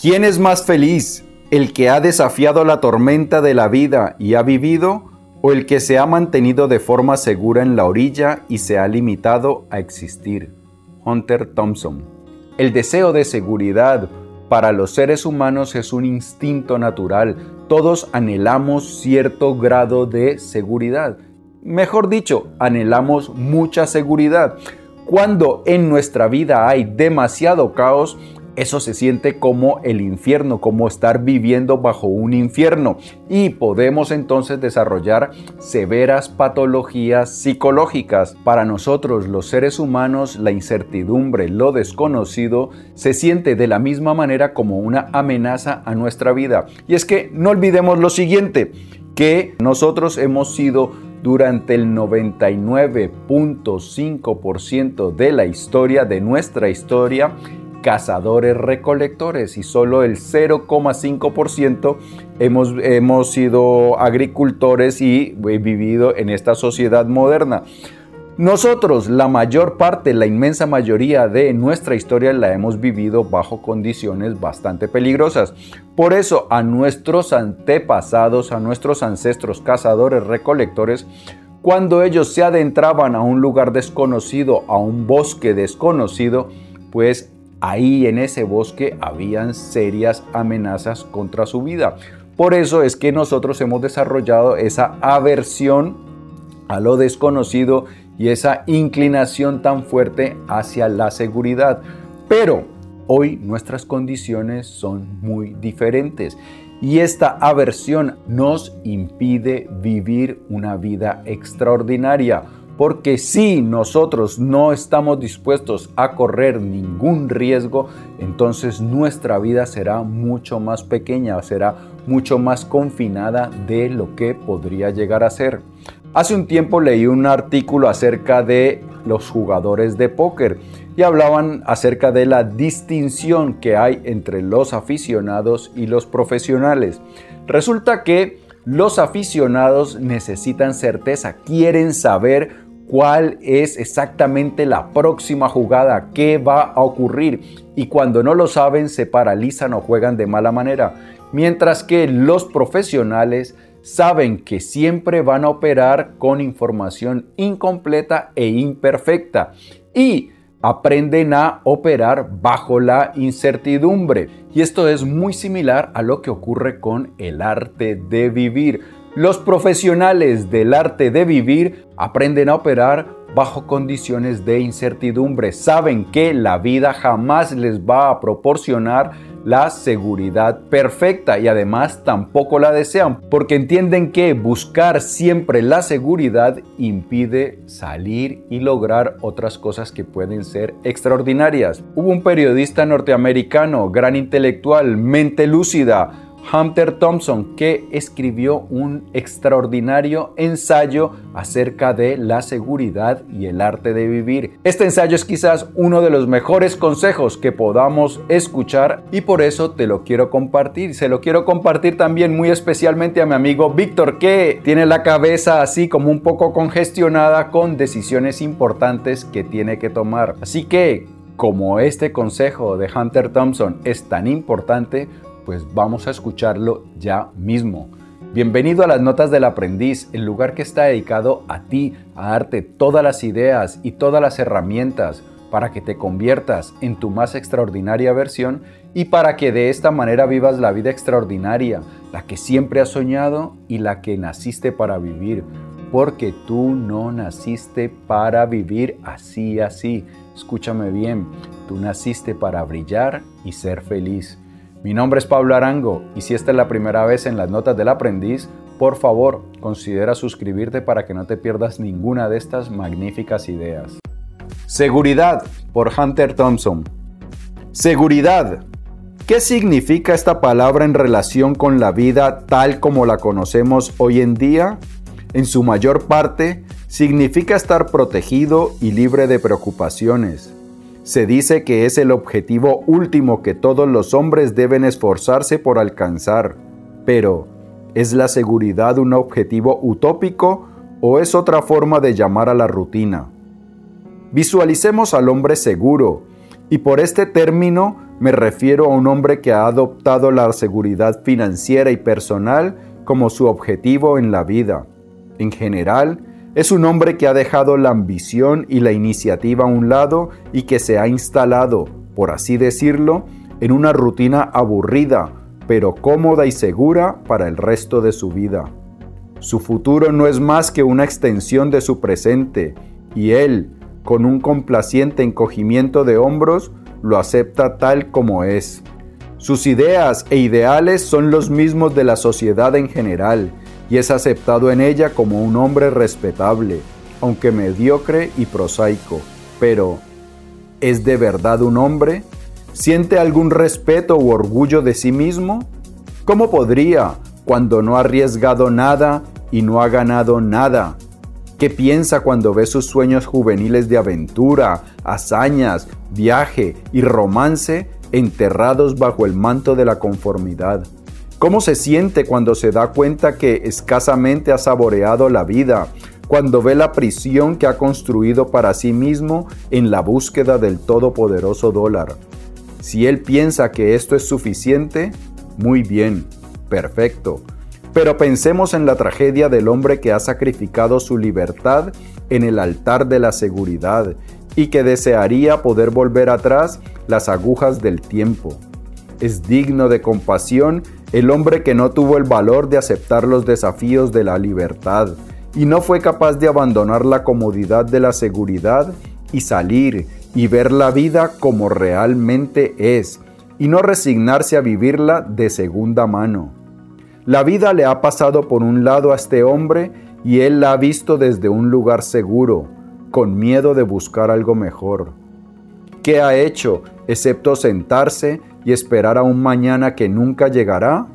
¿Quién es más feliz? ¿El que ha desafiado la tormenta de la vida y ha vivido? ¿O el que se ha mantenido de forma segura en la orilla y se ha limitado a existir? Hunter Thompson. El deseo de seguridad para los seres humanos es un instinto natural. Todos anhelamos cierto grado de seguridad. Mejor dicho, anhelamos mucha seguridad. Cuando en nuestra vida hay demasiado caos, eso se siente como el infierno, como estar viviendo bajo un infierno. Y podemos entonces desarrollar severas patologías psicológicas. Para nosotros los seres humanos, la incertidumbre, lo desconocido, se siente de la misma manera como una amenaza a nuestra vida. Y es que no olvidemos lo siguiente, que nosotros hemos sido durante el 99.5% de la historia, de nuestra historia, cazadores recolectores y solo el 0,5% hemos, hemos sido agricultores y vivido en esta sociedad moderna. Nosotros, la mayor parte, la inmensa mayoría de nuestra historia la hemos vivido bajo condiciones bastante peligrosas. Por eso a nuestros antepasados, a nuestros ancestros cazadores recolectores, cuando ellos se adentraban a un lugar desconocido, a un bosque desconocido, pues ahí en ese bosque habían serias amenazas contra su vida. Por eso es que nosotros hemos desarrollado esa aversión a lo desconocido y esa inclinación tan fuerte hacia la seguridad. Pero hoy nuestras condiciones son muy diferentes y esta aversión nos impide vivir una vida extraordinaria porque si nosotros no estamos dispuestos a correr ningún riesgo, entonces nuestra vida será mucho más pequeña, será mucho más confinada de lo que podría llegar a ser. Hace un tiempo leí un artículo acerca de los jugadores de póker y hablaban acerca de la distinción que hay entre los aficionados y los profesionales. Resulta que los aficionados necesitan certeza, quieren saber cuál es exactamente la próxima jugada, qué va a ocurrir y cuando no lo saben se paralizan o juegan de mala manera, mientras que los profesionales saben que siempre van a operar con información incompleta e imperfecta y aprenden a operar bajo la incertidumbre. Y esto es muy similar a lo que ocurre con el arte de vivir. Los profesionales del arte de vivir aprenden a operar bajo condiciones de incertidumbre. Saben que la vida jamás les va a proporcionar la seguridad perfecta y además tampoco la desean porque entienden que buscar siempre la seguridad impide salir y lograr otras cosas que pueden ser extraordinarias. Hubo un periodista norteamericano, gran intelectual, mente lúcida, Hunter Thompson, que escribió un extraordinario ensayo acerca de la seguridad y el arte de vivir. Este ensayo es quizás uno de los mejores consejos que podamos escuchar y por eso te lo quiero compartir. Se lo quiero compartir también muy especialmente a mi amigo Víctor, que tiene la cabeza así como un poco congestionada con decisiones importantes que tiene que tomar. Así que, como este consejo de Hunter Thompson es tan importante, pues vamos a escucharlo ya mismo. Bienvenido a las Notas del Aprendiz, el lugar que está dedicado a ti, a darte todas las ideas y todas las herramientas para que te conviertas en tu más extraordinaria versión y para que de esta manera vivas la vida extraordinaria, la que siempre has soñado y la que naciste para vivir, porque tú no naciste para vivir así, así. Escúchame bien, tú naciste para brillar y ser feliz. Mi nombre es Pablo Arango y si esta es la primera vez en las notas del aprendiz, por favor considera suscribirte para que no te pierdas ninguna de estas magníficas ideas. Seguridad por Hunter Thompson. Seguridad. ¿Qué significa esta palabra en relación con la vida tal como la conocemos hoy en día? En su mayor parte, significa estar protegido y libre de preocupaciones se dice que es el objetivo último que todos los hombres deben esforzarse por alcanzar. Pero, ¿es la seguridad un objetivo utópico o es otra forma de llamar a la rutina? Visualicemos al hombre seguro, y por este término Me refiero a un hombre que ha adoptado la seguridad financiera y personal como su objetivo en la vida. En general, es un hombre que ha dejado la ambición y la iniciativa a un lado y que se ha instalado, por así decirlo, en una rutina aburrida, pero cómoda y segura para el resto de su vida. Su futuro no es más que una extensión de su presente, y él, con un complaciente encogimiento de hombros, lo acepta tal como es. Sus ideas e ideales son los mismos de la sociedad en general, y es aceptado en ella como un hombre respetable, aunque mediocre y prosaico. Pero, ¿es de verdad un hombre? ¿Siente algún respeto u orgullo de sí mismo? ¿Cómo podría, cuando no ha arriesgado nada y no ha ganado nada? ¿Qué piensa cuando ve sus sueños juveniles de aventura, hazañas, viaje y romance enterrados bajo el manto de la conformidad? ¿Cómo se siente cuando se da cuenta que escasamente ha saboreado la vida, cuando ve la prisión que ha construido para sí mismo en la búsqueda del todopoderoso dólar? Si él piensa que esto es suficiente, muy bien, perfecto. Pero pensemos en la tragedia del hombre que ha sacrificado su libertad en el altar de la seguridad y que desearía poder volver atrás las agujas del tiempo. Es digno de compasión el hombre que no tuvo el valor de aceptar los desafíos de la libertad y no fue capaz de abandonar la comodidad de la seguridad y salir y ver la vida como realmente es y no resignarse a vivirla de segunda mano. La vida le ha pasado por un lado a este hombre y él la ha visto desde un lugar seguro, con miedo de buscar algo mejor. ¿Qué ha hecho excepto sentarse y esperar a un mañana que nunca llegará?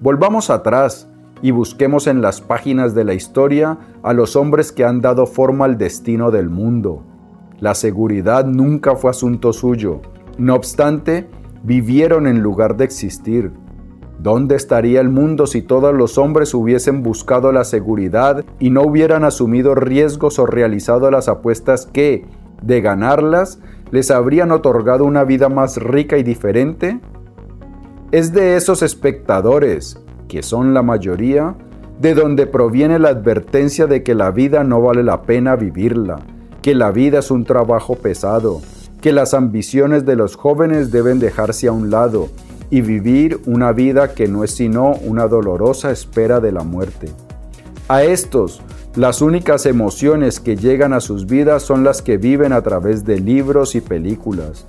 Volvamos atrás y busquemos en las páginas de la historia a los hombres que han dado forma al destino del mundo. La seguridad nunca fue asunto suyo. No obstante, vivieron en lugar de existir. ¿Dónde estaría el mundo si todos los hombres hubiesen buscado la seguridad y no hubieran asumido riesgos o realizado las apuestas que, de ganarlas, les habrían otorgado una vida más rica y diferente? Es de esos espectadores, que son la mayoría, de donde proviene la advertencia de que la vida no vale la pena vivirla, que la vida es un trabajo pesado, que las ambiciones de los jóvenes deben dejarse a un lado y vivir una vida que no es sino una dolorosa espera de la muerte. A estos, las únicas emociones que llegan a sus vidas son las que viven a través de libros y películas.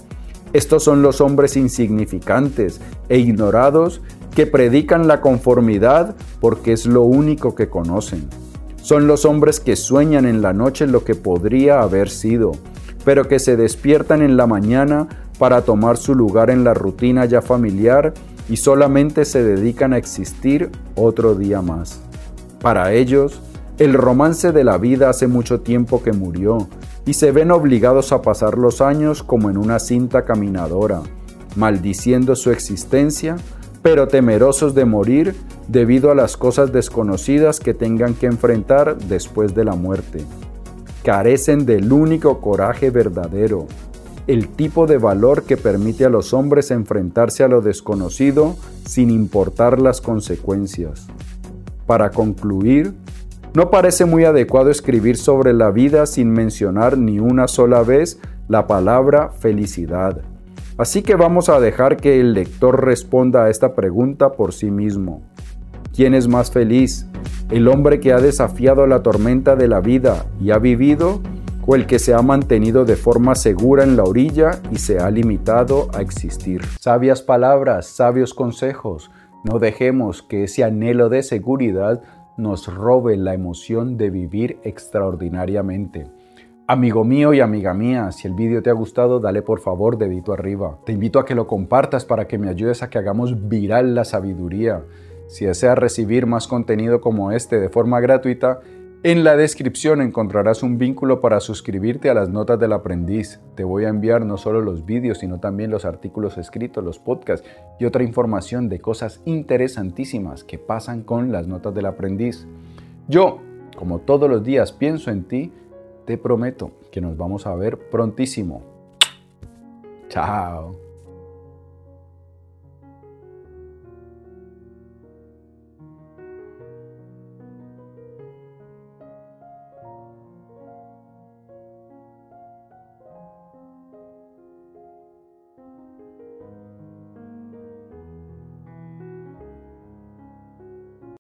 Estos son los hombres insignificantes e ignorados que predican la conformidad porque es lo único que conocen. Son los hombres que sueñan en la noche lo que podría haber sido, pero que se despiertan en la mañana para tomar su lugar en la rutina ya familiar y solamente se dedican a existir otro día más. Para ellos, el romance de la vida hace mucho tiempo que murió y se ven obligados a pasar los años como en una cinta caminadora, maldiciendo su existencia, pero temerosos de morir debido a las cosas desconocidas que tengan que enfrentar después de la muerte. Carecen del único coraje verdadero, el tipo de valor que permite a los hombres enfrentarse a lo desconocido sin importar las consecuencias. Para concluir, no parece muy adecuado escribir sobre la vida sin mencionar ni una sola vez la palabra felicidad. Así que vamos a dejar que el lector responda a esta pregunta por sí mismo. ¿Quién es más feliz? ¿El hombre que ha desafiado la tormenta de la vida y ha vivido? ¿O el que se ha mantenido de forma segura en la orilla y se ha limitado a existir? Sabias palabras, sabios consejos. No dejemos que ese anhelo de seguridad nos robe la emoción de vivir extraordinariamente. Amigo mío y amiga mía, si el vídeo te ha gustado, dale por favor dedito arriba. Te invito a que lo compartas para que me ayudes a que hagamos viral la sabiduría. Si deseas recibir más contenido como este de forma gratuita, en la descripción encontrarás un vínculo para suscribirte a las notas del aprendiz. Te voy a enviar no solo los vídeos, sino también los artículos escritos, los podcasts y otra información de cosas interesantísimas que pasan con las notas del aprendiz. Yo, como todos los días pienso en ti, te prometo que nos vamos a ver prontísimo. Chao.